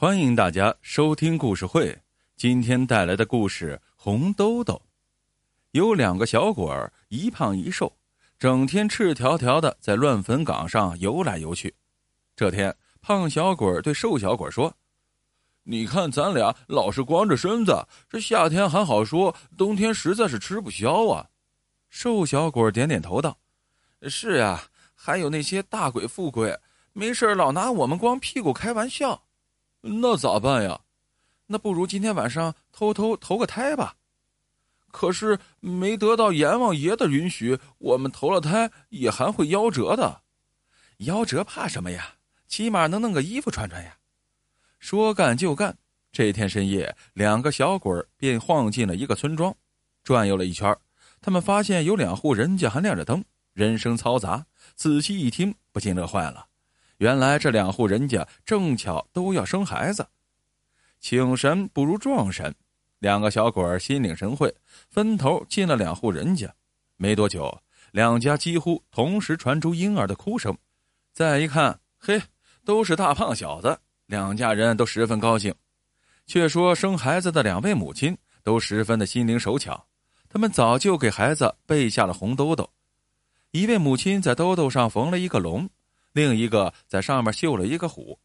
欢迎大家收听故事会。今天带来的故事《红兜兜》。有两个小鬼儿，一胖一瘦，整天赤条条的在乱坟岗上游来游去。这天，胖小鬼儿对瘦小鬼说：“你看咱俩老是光着身子，这夏天还好说，冬天实在是吃不消啊。”瘦小鬼儿点点头道：“是呀，还有那些大鬼富贵，没事老拿我们光屁股开玩笑。”那咋办呀？那不如今天晚上偷偷投个胎吧。可是没得到阎王爷的允许，我们投了胎也还会夭折的。夭折怕什么呀？起码能弄个衣服穿穿呀。说干就干。这天深夜，两个小鬼便晃进了一个村庄，转悠了一圈，他们发现有两户人家还亮着灯，人声嘈杂。仔细一听，不禁乐坏了。原来这两户人家正巧都要生孩子，请神不如撞神，两个小鬼儿心领神会，分头进了两户人家。没多久，两家几乎同时传出婴儿的哭声。再一看，嘿，都是大胖小子，两家人都十分高兴。却说生孩子的两位母亲都十分的心灵手巧，他们早就给孩子备下了红兜兜。一位母亲在兜兜上缝了一个龙。另一个在上面绣了一个虎，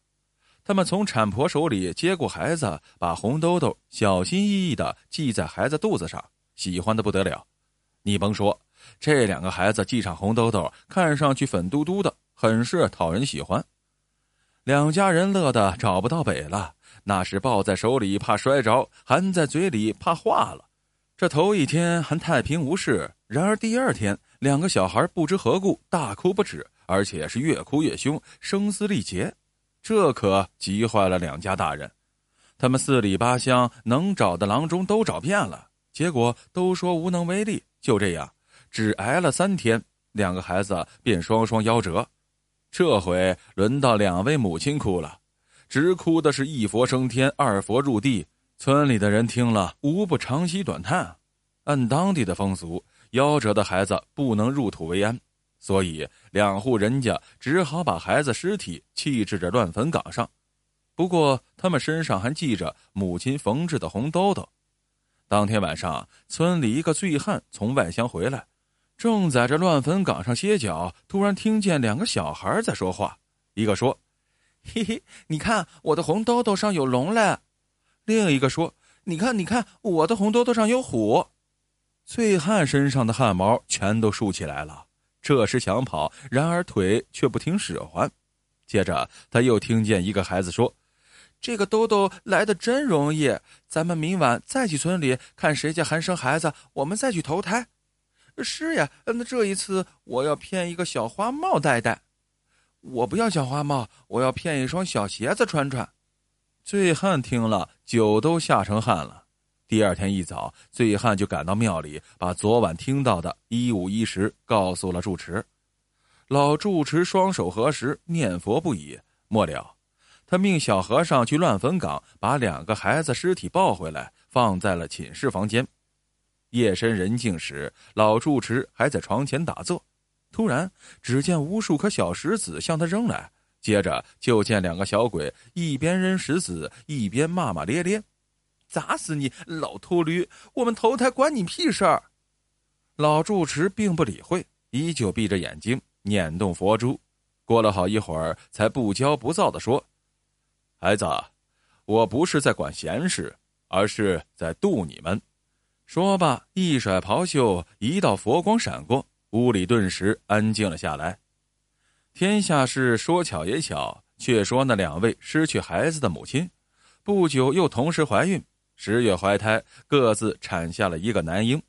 他们从产婆手里接过孩子，把红兜兜小心翼翼的系在孩子肚子上，喜欢的不得了。你甭说，这两个孩子系上红兜兜，看上去粉嘟嘟的，很是讨人喜欢。两家人乐得找不到北了，那是抱在手里怕摔着，含在嘴里怕化了。这头一天还太平无事，然而第二天，两个小孩不知何故大哭不止。而且是越哭越凶，声嘶力竭，这可急坏了两家大人。他们四里八乡能找的郎中都找遍了，结果都说无能为力。就这样，只挨了三天，两个孩子便双双夭折。这回轮到两位母亲哭了，直哭的是一佛升天，二佛入地。村里的人听了，无不长吁短叹。按当地的风俗，夭折的孩子不能入土为安。所以，两户人家只好把孩子尸体弃置在乱坟岗上。不过，他们身上还系着母亲缝制的红兜兜。当天晚上，村里一个醉汉从外乡回来，正在这乱坟岗上歇脚，突然听见两个小孩在说话。一个说：“嘿嘿，你看我的红兜兜上有龙嘞。”另一个说：“你看，你看我的红兜兜上有虎。”醉汉身上的汗毛全都竖起来了。这时想跑，然而腿却不听使唤。接着他又听见一个孩子说：“这个兜兜来的真容易，咱们明晚再去村里看谁家还生孩子，我们再去投胎。”“是呀，那这一次我要骗一个小花帽戴戴。”“我不要小花帽，我要骗一双小鞋子穿穿。”醉汉听了，酒都吓成汗了。第二天一早，醉汉就赶到庙里，把昨晚听到的一五一十告诉了住持。老住持双手合十，念佛不已。末了，他命小和尚去乱坟岗，把两个孩子尸体抱回来，放在了寝室房间。夜深人静时，老住持还在床前打坐，突然只见无数颗小石子向他扔来，接着就见两个小鬼一边扔石子，一边骂骂咧咧。砸死你，老秃驴！我们投胎关你屁事儿！老住持并不理会，依旧闭着眼睛念动佛珠。过了好一会儿，才不骄不躁地说：“孩子，我不是在管闲事，而是在度你们。”说罢，一甩袍袖，一道佛光闪过，屋里顿时安静了下来。天下事说巧也巧，却说那两位失去孩子的母亲，不久又同时怀孕。十月怀胎，各自产下了一个男婴。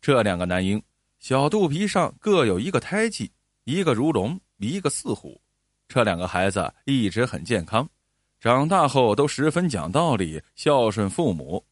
这两个男婴小肚皮上各有一个胎记，一个如龙，一个似虎。这两个孩子一直很健康，长大后都十分讲道理，孝顺父母。